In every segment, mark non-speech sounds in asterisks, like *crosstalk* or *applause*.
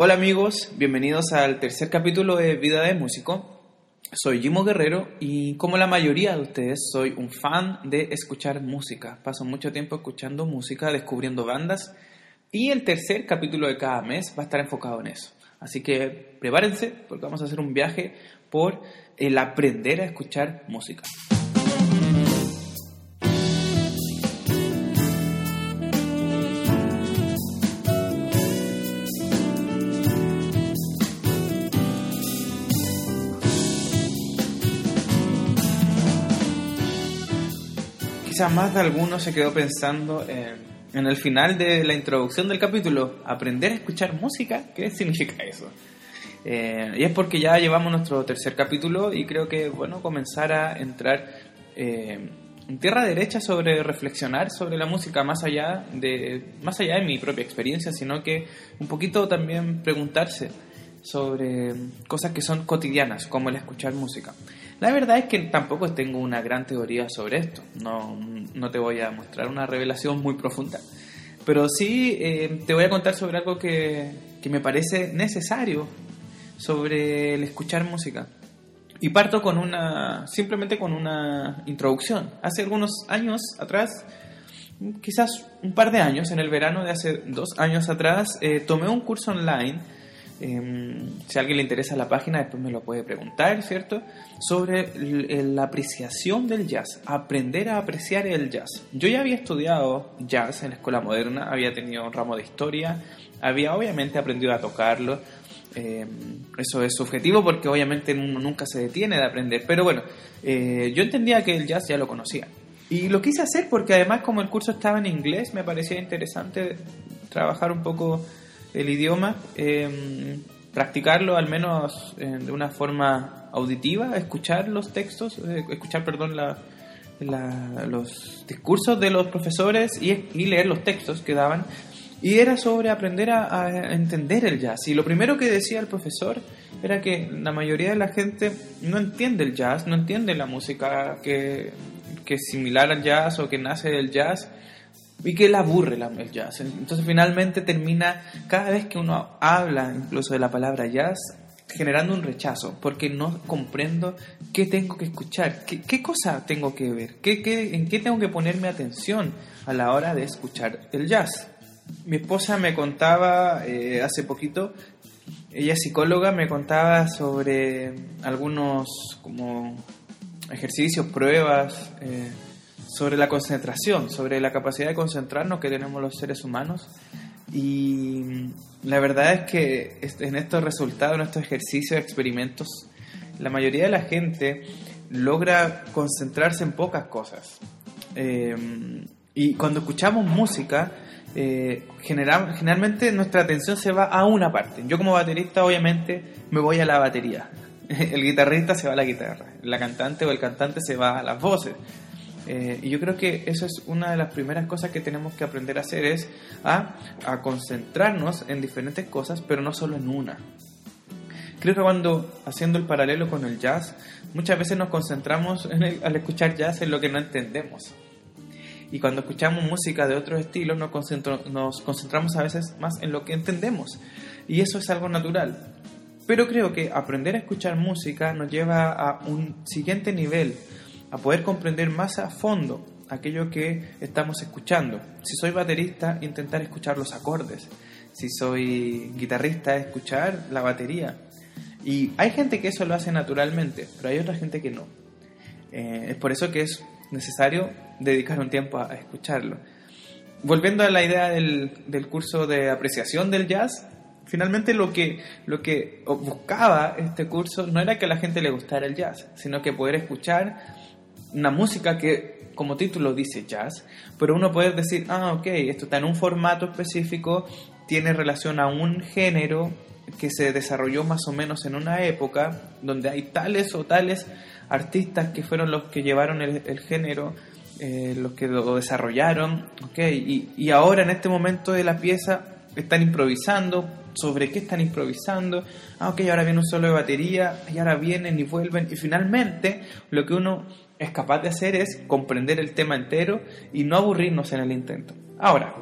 Hola amigos, bienvenidos al tercer capítulo de Vida de Músico. Soy Jimo Guerrero y como la mayoría de ustedes soy un fan de escuchar música. Paso mucho tiempo escuchando música, descubriendo bandas y el tercer capítulo de cada mes va a estar enfocado en eso. Así que prepárense porque vamos a hacer un viaje por el aprender a escuchar música. Quizás más de alguno se quedó pensando en, el final de la introducción del capítulo, aprender a escuchar música, ¿qué significa eso? Eh, y es porque ya llevamos nuestro tercer capítulo y creo que bueno comenzar a entrar eh, en tierra derecha sobre reflexionar sobre la música más allá de más allá de mi propia experiencia, sino que un poquito también preguntarse sobre cosas que son cotidianas, como el escuchar música. La verdad es que tampoco tengo una gran teoría sobre esto, no, no te voy a mostrar una revelación muy profunda, pero sí eh, te voy a contar sobre algo que, que me parece necesario sobre el escuchar música. Y parto con una, simplemente con una introducción. Hace algunos años atrás, quizás un par de años, en el verano de hace dos años atrás, eh, tomé un curso online Em, si a alguien le interesa la página, después me lo puede preguntar, ¿cierto? Sobre la apreciación del jazz, aprender a apreciar el jazz. Yo ya había estudiado jazz en la escuela moderna, había tenido un ramo de historia, había obviamente aprendido a tocarlo. Em, eso es subjetivo porque obviamente uno nunca se detiene de aprender. Pero bueno, eh, yo entendía que el jazz ya lo conocía. Y lo quise hacer porque además como el curso estaba en inglés, me parecía interesante trabajar un poco el idioma, em, practicarlo al menos eh, de una forma auditiva, escuchar los textos, eh, escuchar, perdón, los discursos de los profesores y, leer los textos que daban. Y era sobre aprender a, entender el jazz. Y lo primero que decía el profesor era que la mayoría de la gente no entiende el jazz, no entiende la música que, que es similar al jazz o que nace del jazz y que le aburre el jazz. Entonces finalmente termina, cada vez que uno habla incluso de la palabra jazz, generando un rechazo, porque no comprendo qué tengo que escuchar, qué, qué cosa tengo que ver, ¿Qué, qué, en qué tengo que ponerme atención a la hora de escuchar el jazz. Mi esposa me contaba eh, hace poquito, ella es psicóloga, me contaba sobre algunos como ejercicios, pruebas, eh, sobre la concentración, sobre la capacidad de concentrarnos que tenemos los seres humanos. Y la verdad es que en estos resultados, en estos ejercicios, experimentos, la mayoría de la gente logra concentrarse en pocas cosas. Em, y cuando escuchamos música, eh, generalmente nuestra atención se va a una parte. Yo como baterista obviamente me voy a la batería. *laughs* El guitarrista se va a la guitarra. La cantante o el cantante se va a las voces. Eh, y yo creo que eso es una de las primeras cosas que tenemos que aprender a hacer, es a, concentrarnos en diferentes cosas, pero no solo en una. Creo que cuando, haciendo el paralelo con el jazz, muchas veces nos concentramos al escuchar jazz en lo que no entendemos. Y cuando escuchamos música de otros estilos, nos, nos concentramos a veces más en lo que entendemos. Y eso es algo natural. Pero creo que aprender a escuchar música nos lleva a un siguiente nivel a poder comprender más a fondo aquello que estamos escuchando. Si soy baterista, intentar escuchar los acordes. Si soy guitarrista, escuchar la batería. Y hay gente que eso lo hace naturalmente, pero hay otra gente que no. Eh, es por eso que es necesario dedicar un tiempo a, escucharlo. Volviendo a la idea del, del, curso de apreciación del jazz, finalmente lo que, lo que buscaba este curso no era que a la gente le gustara el jazz, sino que poder escuchar una música que como título dice jazz, pero uno puede decir, ah, ok, esto está en un formato específico, tiene relación a un género que se desarrolló más o menos en una época donde hay tales o tales artistas que fueron los que llevaron el, género, eh, los que lo desarrollaron, ok, y, y ahora en este momento de la pieza están improvisando, sobre qué están improvisando, ah, ok, ahora viene un solo de batería, y ahora vienen y vuelven, y finalmente lo que uno es capaz de hacer es comprender el tema entero y no aburrirnos en el intento. Ahora,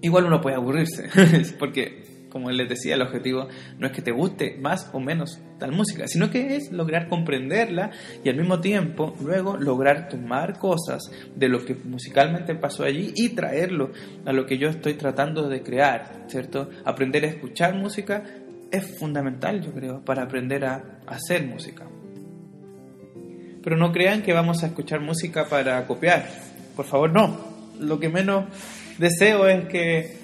igual uno puede aburrirse, *laughs* porque como les decía, el objetivo no es que te guste más o menos tal música, sino que es lograr comprenderla y al mismo tiempo luego lograr tomar cosas de lo que musicalmente pasó allí y traerlo a lo que yo estoy tratando de crear, ¿cierto? Aprender a escuchar música es fundamental, yo creo, para aprender a hacer música. Pero no crean que vamos a escuchar música para copiar, por favor, no. Lo que menos deseo es que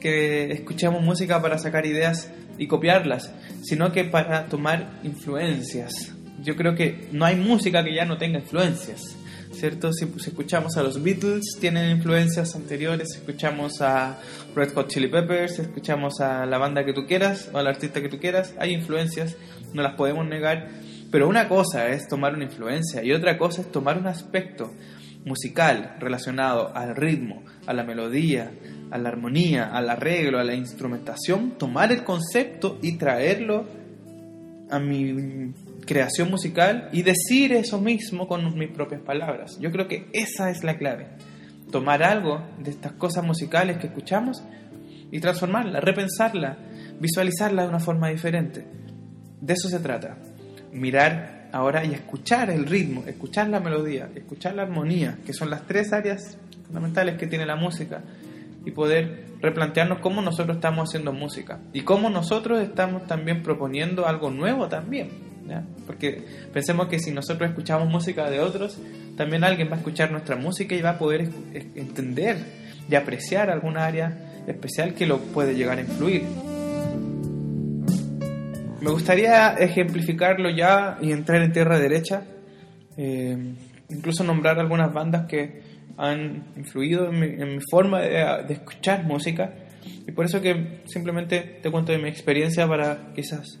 que escuchemos música para sacar ideas y copiarlas, sino que para tomar influencias. Yo creo que no hay música que ya no tenga influencias, ¿cierto? Si, escuchamos a los Beatles, tienen influencias anteriores, escuchamos a Red Hot Chili Peppers, escuchamos a la banda que tú quieras o al artista que tú quieras, hay influencias, no las podemos negar, pero una cosa es tomar una influencia y otra cosa es tomar un aspecto musical relacionado al ritmo, a la melodía, a la armonía, al arreglo, a la instrumentación, tomar el concepto y traerlo a mi creación musical y decir eso mismo con mis propias palabras. Yo creo que esa es la clave. Tomar algo de estas cosas musicales que escuchamos y transformarla, repensarla, visualizarla de una forma diferente. De eso se trata. Mirar ahora y escuchar el ritmo, escuchar la melodía, escuchar la armonía, que son las tres áreas fundamentales que tiene la música y poder replantearnos cómo nosotros estamos haciendo música y cómo nosotros estamos también proponiendo algo nuevo también. Porque pensemos que si nosotros escuchamos música de otros, también alguien va a escuchar nuestra música y va a poder entender y apreciar alguna área especial que lo puede llegar a influir. Me gustaría ejemplificarlo ya y entrar en tierra derecha, eh, incluso nombrar algunas bandas que han influido en mi, forma de, escuchar música y por eso que simplemente te cuento de mi experiencia para quizás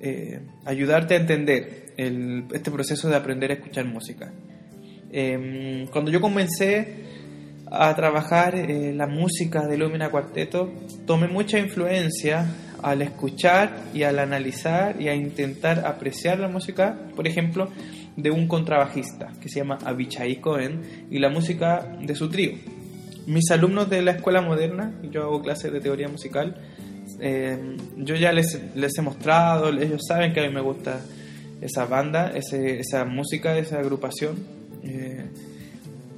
eh, ayudarte a entender este proceso de aprender a escuchar música. Em, cuando yo comencé a trabajar eh, la música de Lumina Cuarteto, tomé mucha influencia al escuchar y al analizar y a intentar apreciar la música, por ejemplo, de un contrabajista que se llama Abichai Cohen y la música de su trío. Mis alumnos de la escuela moderna, yo hago clases de teoría musical, eh, yo ya les, les, he mostrado, ellos saben que a mí me gusta esa banda, esa música, esa agrupación. Eh,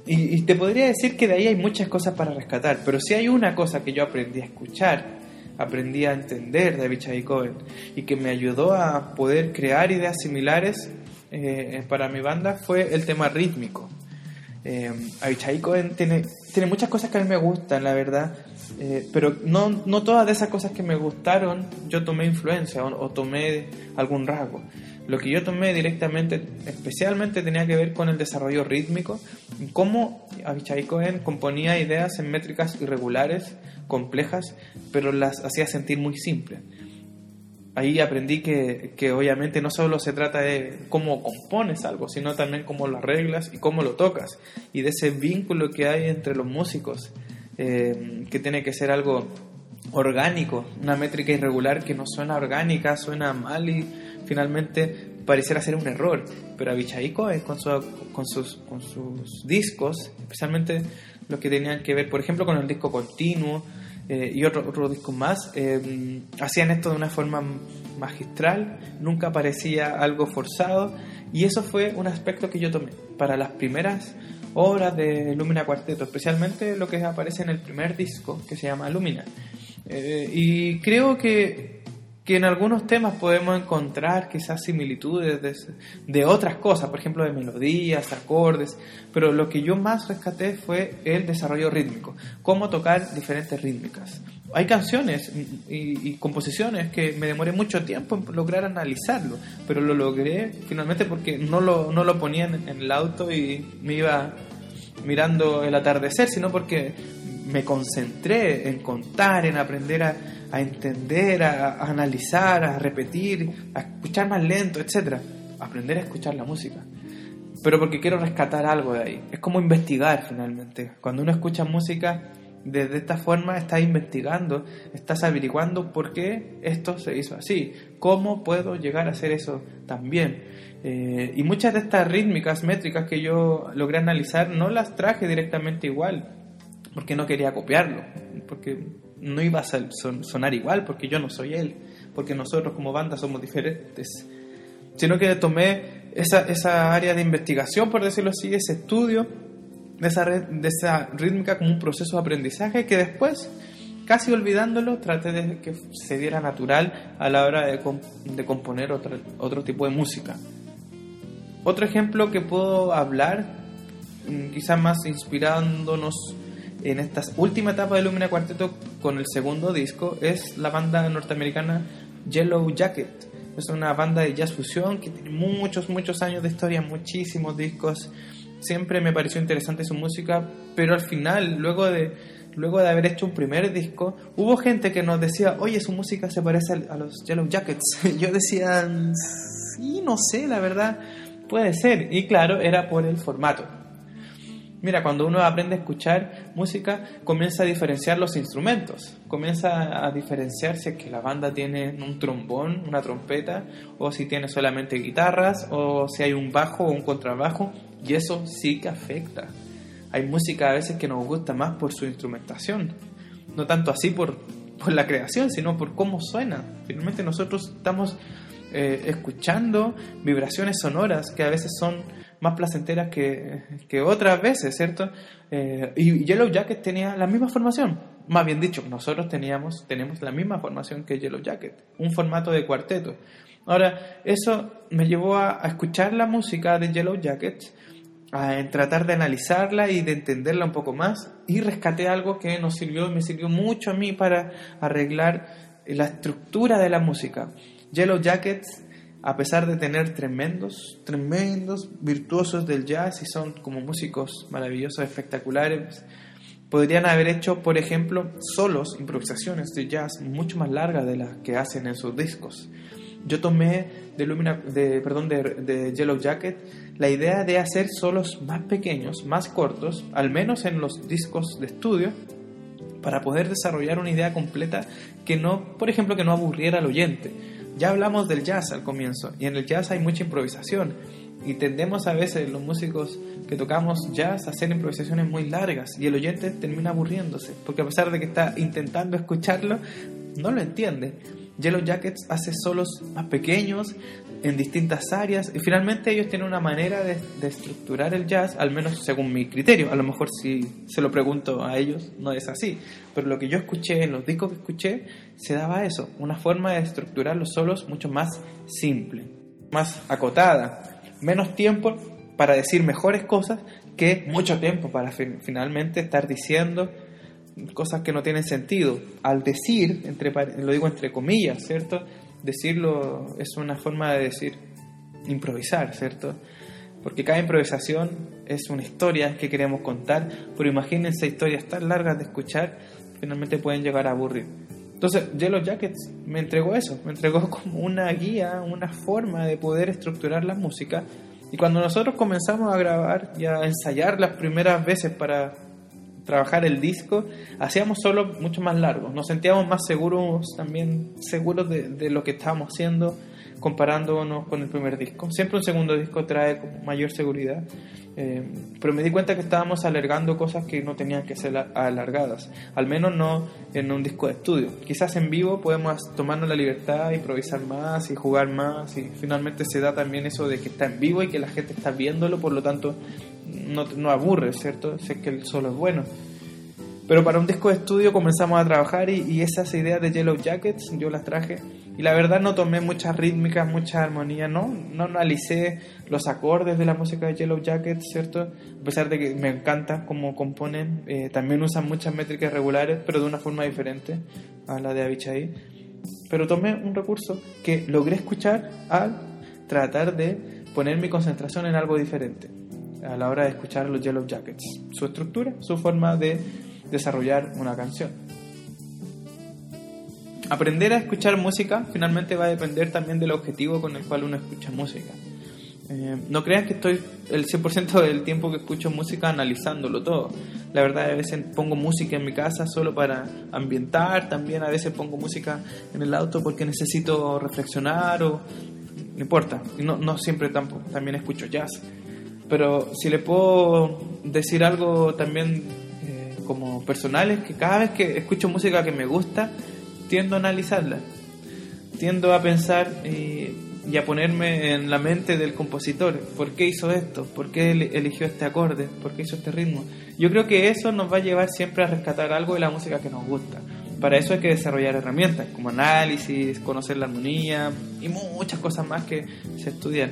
y, y, te podría decir que de ahí hay muchas cosas para rescatar, pero si hay una cosa que yo aprendí a escuchar, aprendí a entender de Abichai Cohen y que me ayudó a poder crear ideas similares eh, para mi banda fue el tema rítmico. Eh, Abichai tiene, tiene muchas cosas que a mí me gustan, la verdad, eh, pero no, no, todas de esas cosas que me gustaron yo tomé influencia o, tomé algún rasgo. Lo que yo tomé directamente, especialmente tenía que ver con el desarrollo rítmico, cómo Abichai Cohen componía ideas en métricas irregulares, complejas, pero las hacía sentir muy simples ahí aprendí que, que, obviamente no solo se trata de cómo compones algo, sino también cómo lo arreglas y cómo lo tocas, y de ese vínculo que hay entre los músicos, eh, que tiene que ser algo orgánico, una métrica irregular que no suena orgánica, suena mal y finalmente pareciera ser un error. Pero Abichaiko es con, con, sus, con sus discos, especialmente los que tenían que ver, por ejemplo, con el disco continuo, eh, y otros otro discos más, eh, hacían esto de una forma magistral, nunca parecía algo forzado, y eso fue un aspecto que yo tomé para las primeras obras de Lumina Cuarteto, especialmente lo que aparece en el primer disco, que se llama Lumina. Eh, y creo que que en algunos temas podemos encontrar quizás similitudes de, otras cosas, por ejemplo de melodías, acordes, pero lo que yo más rescaté fue el desarrollo rítmico, cómo tocar diferentes rítmicas. Hay canciones y, composiciones que me demoré mucho tiempo en lograr analizarlo, pero lo logré finalmente porque no lo, no lo ponía en el auto y me iba mirando el atardecer, sino porque me concentré en contar, en aprender a, a entender, a, analizar, a repetir, a escuchar más lento, etc. Aprender a escuchar la música. Pero porque quiero rescatar algo de ahí. Es como investigar finalmente. Cuando uno escucha música de esta forma, estás investigando, estás averiguando por qué esto se hizo así. ¿Cómo puedo llegar a hacer eso también? Eh, y muchas de estas rítmicas, métricas que yo logré analizar, no las traje directamente igual porque no quería copiarlo, porque no iba a sonar igual porque yo no soy él, porque nosotros como banda somos diferentes, sino que tomé esa, esa área de investigación, por decirlo así, ese estudio de esa, de esa rítmica como un proceso de aprendizaje que después, casi olvidándolo, traté de que se diera natural a la hora de, de componer otro, otro tipo de música. Otro ejemplo que puedo hablar, mm, quizás más inspirándonos en esta última etapa de Lumina Cuarteto con el segundo disco, es la banda norteamericana Yellow Jacket. Es una banda de jazz fusión que tiene muchos, muchos años de historia, muchísimos discos. Siempre me pareció interesante su música, pero al final, luego de, luego de haber hecho un primer disco, hubo gente que nos decía, oye, su música se parece a los Yellow Jackets. *laughs* Yo decía, sí, no sé, la verdad, puede ser. Y claro, era por el formato. Mira, cuando uno aprende a escuchar música, comienza a diferenciar los instrumentos, comienza a diferenciar si es que la banda tiene un trombón, una trompeta, o si tiene solamente guitarras, o si hay un bajo o un contrabajo, y eso sí que afecta. Hay música a veces que nos gusta más por su instrumentación, no tanto así por, por la creación, sino por cómo suena. Finalmente nosotros estamos eh, escuchando vibraciones sonoras que a veces son más placenteras que, que otras veces, ¿cierto? Eh, y Yellow Jacket tenía la misma formación, más bien dicho, nosotros teníamos, tenemos la misma formación que Yellow Jacket, un formato de cuarteto. Ahora, eso me llevó a, escuchar la música de Yellow Jacket, a tratar de analizarla y de entenderla un poco más, y rescaté algo que nos sirvió, me sirvió mucho a mí para arreglar la estructura de la música. Yellow Jackets a pesar de tener tremendos, tremendos virtuosos del jazz y son como músicos maravillosos, espectaculares, podrían haber hecho, por ejemplo, solos, improvisaciones de jazz mucho más largas de las que hacen en sus discos. Yo tomé de, Lumina, de, perdón, de, de Yellow Jacket la idea de hacer solos más pequeños, más cortos, al menos en los discos de estudio, para poder desarrollar una idea completa que no, por ejemplo, que no aburriera al oyente ya hablamos del jazz al comienzo y en el jazz hay mucha improvisación y tendemos a veces los músicos que tocamos jazz a hacer improvisaciones muy largas y el oyente termina aburriéndose porque a pesar de que está intentando escucharlo no lo entiende. Yellow Jackets hace solos más pequeños en distintas áreas y finalmente ellos tienen una manera de, estructurar el jazz, al menos según mi criterio. A lo mejor si se lo pregunto a ellos no es así, pero lo que yo escuché en los discos que escuché se daba eso, una forma de estructurar los solos mucho más simple, más acotada, menos tiempo para decir mejores cosas que mucho tiempo para finalmente estar diciendo cosas que no tienen sentido. Al decir, entre, lo digo entre comillas, ¿cierto? Decirlo es una forma de decir improvisar, ¿cierto? Porque cada improvisación es una historia que queremos contar, pero imagínense historias tan largas de escuchar, finalmente pueden llegar a aburrir. Entonces, Yellow Jackets me entregó eso, me entregó *laughs* como una guía, una forma de poder estructurar la música. Y cuando nosotros comenzamos a grabar y a ensayar las primeras veces para trabajar el disco, hacíamos solo mucho más largos, nos sentíamos más seguros, también seguros de, de, lo que estábamos haciendo, comparándonos con el primer disco. Siempre un segundo disco trae mayor seguridad, eh, pero me di cuenta que estábamos alargando cosas que no tenían que ser alargadas, al menos no en un disco de estudio. Quizás en vivo podemos tomarnos la libertad, improvisar más y jugar más, y finalmente se da también eso de que está en vivo y que la gente está viéndolo, por lo tanto no, aburre, ¿cierto? Sé que el solo es bueno. Pero para un disco de estudio comenzamos a trabajar y, esas ideas de Yellow Jackets yo las traje. Y la verdad no tomé muchas rítmicas, mucha armonía, no, no analicé los acordes de la música de Yellow Jackets, ¿cierto? A pesar de que me encanta cómo componen, eh, también usan muchas métricas regulares, pero de una forma diferente a la de Avichai. Pero tomé un recurso que logré escuchar al tratar de poner mi concentración en algo diferente a la hora de escuchar los Yellow Jackets. Su estructura, su forma de desarrollar una canción. Aprender a escuchar música finalmente va a depender también del objetivo con el cual uno escucha música. Eh, no crean que estoy el 100% del tiempo que escucho música analizándolo todo. La verdad, a veces pongo música en mi casa solo para ambientar, también a veces pongo música en el auto porque necesito reflexionar o no importa. No, no siempre tampoco, también escucho jazz. Pero si le puedo decir algo también como personales que cada vez que escucho música que me gusta, tiendo a analizarla. Tiendo a pensar eh, y a ponerme en la mente del compositor. ¿Por qué hizo esto? ¿Por qué eligió este acorde? ¿Por qué hizo este ritmo? Yo creo que eso nos va a llevar siempre a rescatar algo de la música que nos gusta. Para eso hay que desarrollar herramientas como análisis, conocer la armonía y muchas cosas más que se estudian.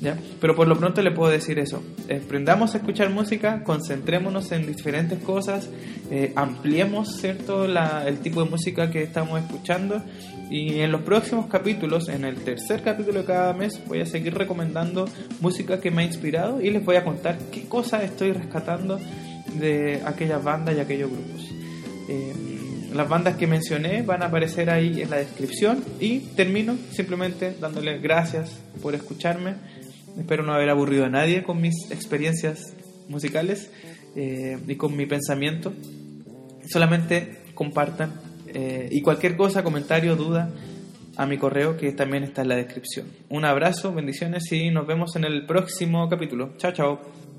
¿Ya? Pero por lo pronto le puedo decir eso. Aprendamos a escuchar música, concentrémonos en diferentes cosas, eh, ampliemos ¿cierto? La, el tipo de música que estamos escuchando y en los próximos capítulos, en el tercer capítulo de cada mes, voy a seguir recomendando música que me ha inspirado y les voy a contar qué cosas estoy rescatando de aquellas bandas y aquellos grupos. Eh, las bandas que mencioné van a aparecer ahí en la descripción y termino simplemente dándole gracias por escucharme. Espero no haber aburrido a nadie con mis experiencias musicales eh, y con mi pensamiento. Solamente compartan eh, y cualquier cosa, comentario, duda a mi correo que también está en la descripción. Un abrazo, bendiciones y nos vemos en el próximo capítulo. Chao, chao.